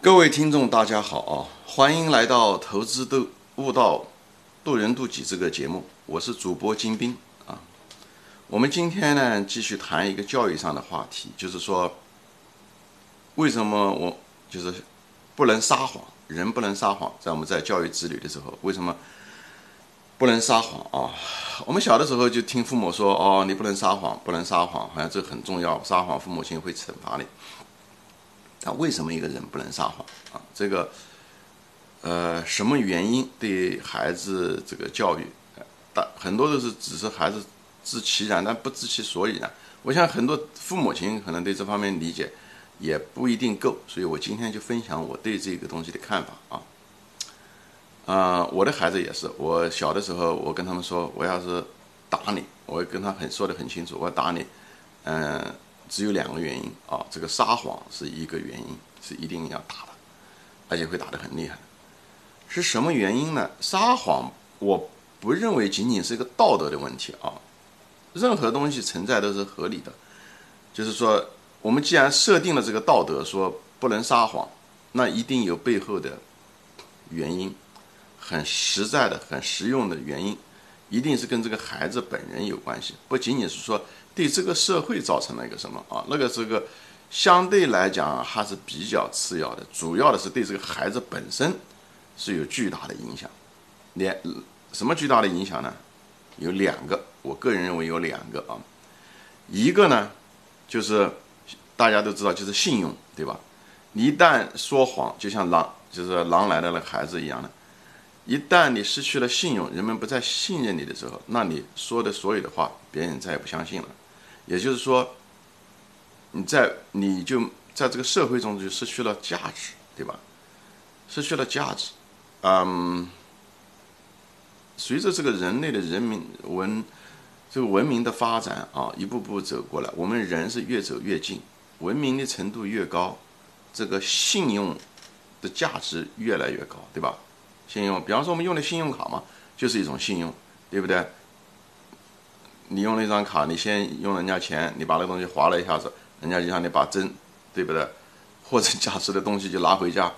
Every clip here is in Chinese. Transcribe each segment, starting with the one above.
各位听众，大家好啊！欢迎来到《投资都悟道，渡人渡己》这个节目，我是主播金兵啊。我们今天呢，继续谈一个教育上的话题，就是说，为什么我就是不能撒谎？人不能撒谎，在我们在教育子女的时候，为什么不能撒谎啊？我们小的时候就听父母说：“哦，你不能撒谎，不能撒谎，好像这很重要，撒谎父母亲会惩罚你。”那为什么一个人不能撒谎啊？这个，呃，什么原因对孩子这个教育，大很多都是只是孩子知其然，但不知其所以然。我想很多父母亲可能对这方面理解也不一定够，所以我今天就分享我对这个东西的看法啊。啊，我的孩子也是，我小的时候我跟他们说，我要是打你，我跟他很说的很清楚，我打你，嗯。只有两个原因啊，这个撒谎是一个原因，是一定要打的，而且会打得很厉害。是什么原因呢？撒谎，我不认为仅仅是一个道德的问题啊。任何东西存在都是合理的，就是说，我们既然设定了这个道德，说不能撒谎，那一定有背后的原因，很实在的、很实用的原因，一定是跟这个孩子本人有关系，不仅仅是说。对这个社会造成了一个什么啊？那个这个相对来讲还是比较次要的，主要的是对这个孩子本身是有巨大的影响。两什么巨大的影响呢？有两个，我个人认为有两个啊。一个呢，就是大家都知道，就是信用，对吧？你一旦说谎，就像狼，就是狼来了的孩子一样的。一旦你失去了信用，人们不再信任你的时候，那你说的所有的话，别人再也不相信了。也就是说，你在你就在这个社会中就失去了价值，对吧？失去了价值，嗯，随着这个人类的人民文这个文明的发展啊，一步步走过来，我们人是越走越近，文明的程度越高，这个信用的价值越来越高，对吧？信用，比方说我们用的信用卡嘛，就是一种信用，对不对？你用了一张卡，你先用人家钱，你把那东西划了一下子，人家就让你把真，对不对？货真价实的东西就拿回家，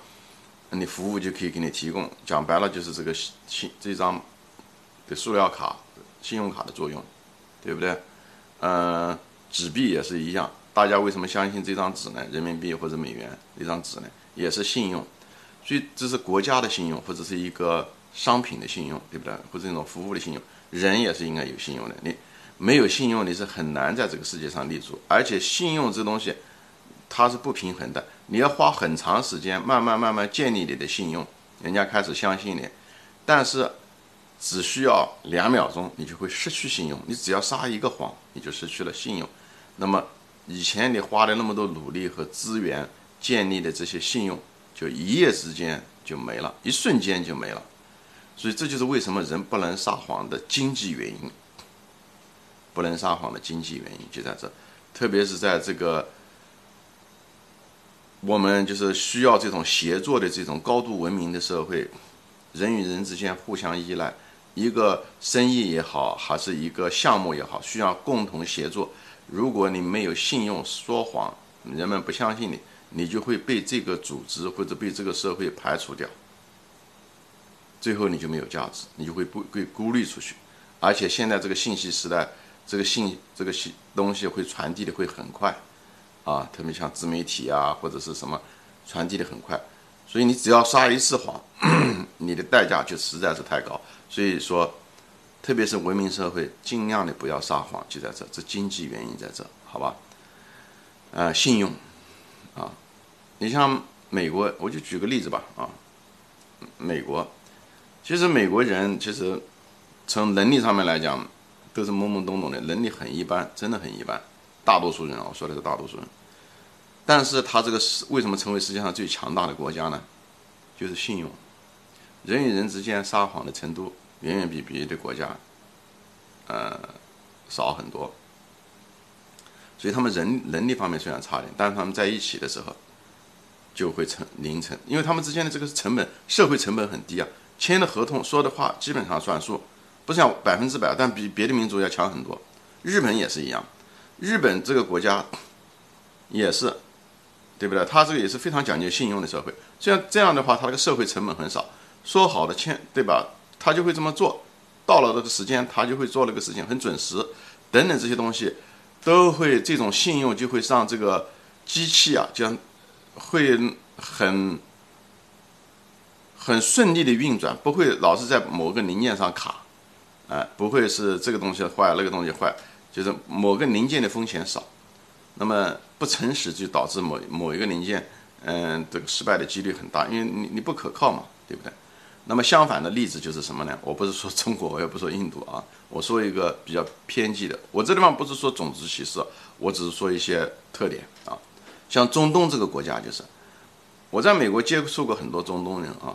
你服务就可以给你提供。讲白了就是这个信这张的塑料卡、信用卡的作用，对不对？嗯，纸币也是一样。大家为什么相信这张纸呢？人民币或者美元那张纸呢？也是信用。所以这是国家的信用，或者是一个商品的信用，对不对？或者一种服务的信用。人也是应该有信用的。你。没有信用，你是很难在这个世界上立足。而且信用这东西，它是不平衡的。你要花很长时间，慢慢慢慢建立你的信用，人家开始相信你。但是，只需要两秒钟，你就会失去信用。你只要撒一个谎，你就失去了信用。那么，以前你花了那么多努力和资源建立的这些信用，就一夜之间就没了，一瞬间就没了。所以，这就是为什么人不能撒谎的经济原因。不能撒谎的经济原因就在这，特别是在这个我们就是需要这种协作的这种高度文明的社会，人与人之间互相依赖，一个生意也好，还是一个项目也好，需要共同协作。如果你没有信用，说谎，人们不相信你，你就会被这个组织或者被这个社会排除掉，最后你就没有价值，你就会被被孤立出去。而且现在这个信息时代。这个信这个信东西会传递的会很快，啊，特别像自媒体啊或者是什么，传递的很快，所以你只要撒一次谎，你的代价就实在是太高。所以说，特别是文明社会，尽量的不要撒谎，就在这，这经济原因在这，好吧？呃，信用，啊，你像美国，我就举个例子吧，啊，美国，其实美国人其实从能力上面来讲。都是懵懵懂懂的，能力很一般，真的很一般。大多数人啊，我说的是大多数人。但是他这个是为什么成为世界上最强大的国家呢？就是信用，人与人之间撒谎的程度远远比别的国家，呃，少很多。所以他们人能力方面虽然差点，但是他们在一起的时候就会成凌晨，因为他们之间的这个成本，社会成本很低啊，签的合同说的话基本上算数。不像百分之百，但比别的民族要强很多。日本也是一样，日本这个国家也是对不对？他这个也是非常讲究信用的社会。这样这样的话，他这个社会成本很少，说好的签，对吧？他就会这么做，到了这个时间，他就会做那个事情，很准时，等等这些东西，都会这种信用就会让这个机器啊，将会很很顺利的运转，不会老是在某个零件上卡，啊，不会是这个东西坏，那个东西坏，就是某个零件的风险少。那么不诚实就导致某某一个零件，嗯，这个失败的几率很大，因为你你不可靠嘛，对不对？那么相反的例子就是什么呢？我不是说中国，我也不说印度啊，我说一个比较偏激的。我这地方不是说种族歧视，我只是说一些特点啊。像中东这个国家，就是我在美国接触过很多中东人啊，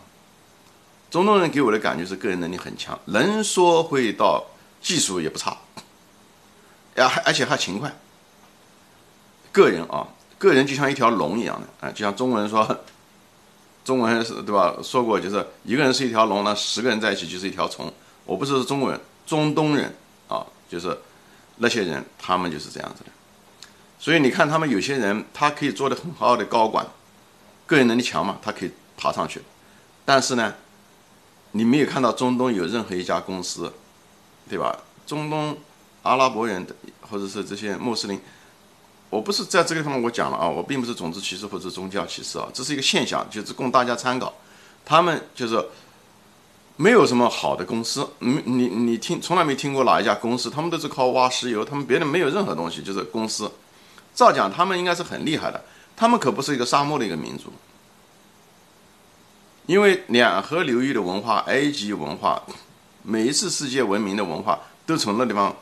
中东人给我的感觉是个人能力很强，能说会道，技术也不差，呀，而且还勤快。个人啊，个人就像一条龙一样的，啊，就像中国人说，中文是对吧？说过就是一个人是一条龙，那十个人在一起就是一条虫。我不是中国人，中东人啊，就是那些人，他们就是这样子的。所以你看，他们有些人他可以做的很好的高管，个人能力强嘛，他可以爬上去。但是呢，你没有看到中东有任何一家公司，对吧？中东阿拉伯人或者是这些穆斯林。我不是在这个地方我讲了啊，我并不是种族歧视或者宗教歧视啊，这是一个现象，就是供大家参考。他们就是没有什么好的公司，你你你听从来没听过哪一家公司，他们都是靠挖石油，他们别的没有任何东西，就是公司。照讲他们应该是很厉害的，他们可不是一个沙漠的一个民族，因为两河流域的文化、埃及文化，每一次世界文明的文化都从那地方。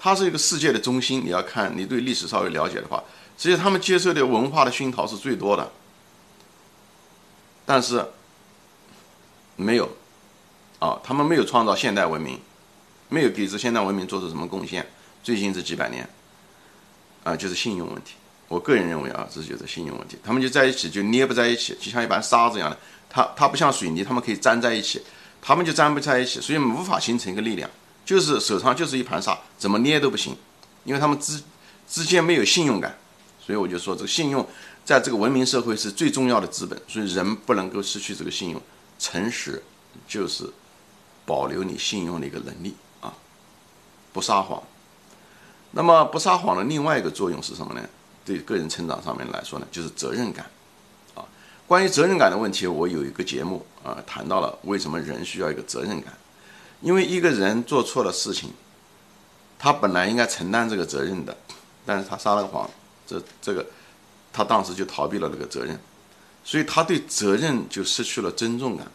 它是一个世界的中心，你要看你对历史稍微了解的话，实际他们接受的文化的熏陶是最多的，但是没有啊，他们没有创造现代文明，没有给这现代文明做出什么贡献。最近这几百年，啊，就是信用问题。我个人认为啊，这就是信用问题。他们就在一起就捏不在一起，就像一盘沙子一样的，它它不像水泥，他们可以粘在一起，他们就粘不在一起，所以无法形成一个力量。就是手上就是一盘沙，怎么捏都不行，因为他们之之间没有信用感，所以我就说这个信用在这个文明社会是最重要的资本，所以人不能够失去这个信用，诚实就是保留你信用的一个能力啊，不撒谎。那么不撒谎的另外一个作用是什么呢？对个人成长上面来说呢，就是责任感啊。关于责任感的问题，我有一个节目啊，谈到了为什么人需要一个责任感。因为一个人做错了事情，他本来应该承担这个责任的，但是他撒了个谎，这这个，他当时就逃避了这个责任，所以他对责任就失去了尊重感。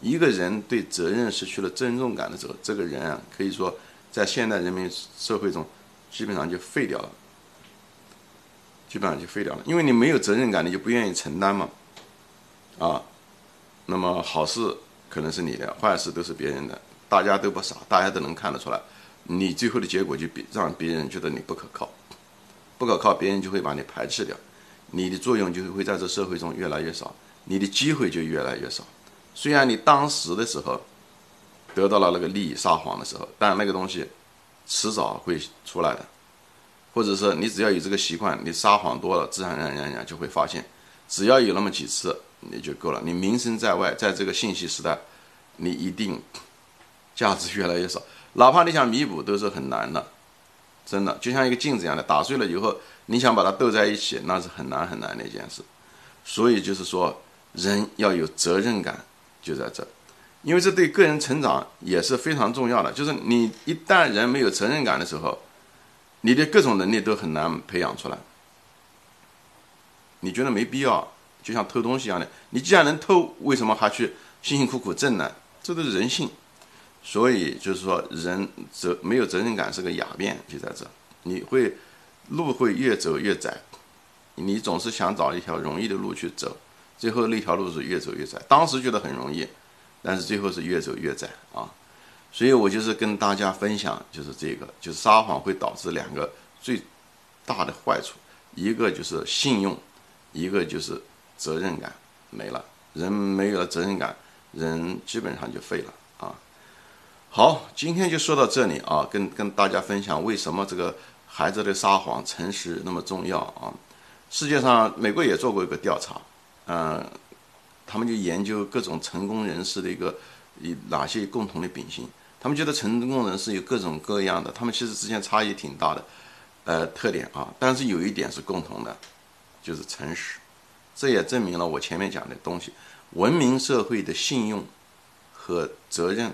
一个人对责任失去了尊重感的时候，这个人啊，可以说在现代人民社会中，基本上就废掉了，基本上就废掉了。因为你没有责任感，你就不愿意承担嘛，啊，那么好事可能是你的，坏事都是别人的。大家都不傻，大家都能看得出来，你最后的结果就别让别人觉得你不可靠，不可靠，别人就会把你排斥掉，你的作用就会在这社会中越来越少，你的机会就越来越少。虽然你当时的时候得到了那个利益，撒谎的时候，但那个东西迟早会出来的，或者说你只要有这个习惯，你撒谎多了，自然而然然就会发现，只要有那么几次你就够了。你名声在外，在这个信息时代，你一定。价值越来越少，哪怕你想弥补都是很难的，真的就像一个镜子一样的，打碎了以后，你想把它斗在一起，那是很难很难的一件事。所以就是说，人要有责任感，就在这，因为这对个人成长也是非常重要的。就是你一旦人没有责任感的时候，你的各种能力都很难培养出来。你觉得没必要，就像偷东西一样的，你既然能偷，为什么还去辛辛苦苦挣呢？这都是人性。所以就是说，人责没有责任感是个哑变，就在这，你会路会越走越窄，你总是想找一条容易的路去走，最后那条路是越走越窄。当时觉得很容易，但是最后是越走越窄啊。所以我就是跟大家分享，就是这个，就是撒谎会导致两个最大的坏处，一个就是信用，一个就是责任感没了。人没有了责任感，人基本上就废了啊。好，今天就说到这里啊，跟跟大家分享为什么这个孩子的撒谎、诚实那么重要啊。世界上美国也做过一个调查，嗯，他们就研究各种成功人士的一个以哪些共同的秉性。他们觉得成功人士有各种各样的，他们其实之间差异挺大的，呃，特点啊。但是有一点是共同的，就是诚实。这也证明了我前面讲的东西，文明社会的信用和责任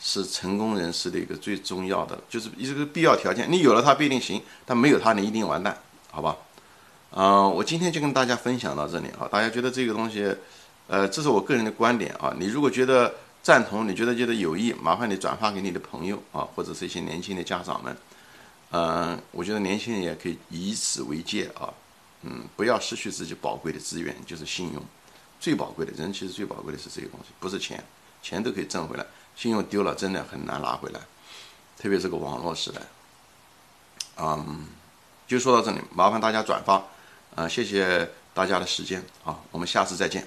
是成功人士的一个最重要的，就是一个必要条件。你有了它不一定行，但没有它你一定完蛋，好吧？啊，我今天就跟大家分享到这里啊。大家觉得这个东西，呃，这是我个人的观点啊。你如果觉得，赞同，你觉得觉得有益，麻烦你转发给你的朋友啊，或者是一些年轻的家长们。嗯，我觉得年轻人也可以以此为戒啊，嗯，不要失去自己宝贵的资源，就是信用，最宝贵的人其实最宝贵的是这个东西，不是钱，钱都可以挣回来，信用丢了真的很难拿回来，特别是个网络时代。嗯，就说到这里，麻烦大家转发，啊，谢谢大家的时间啊，我们下次再见。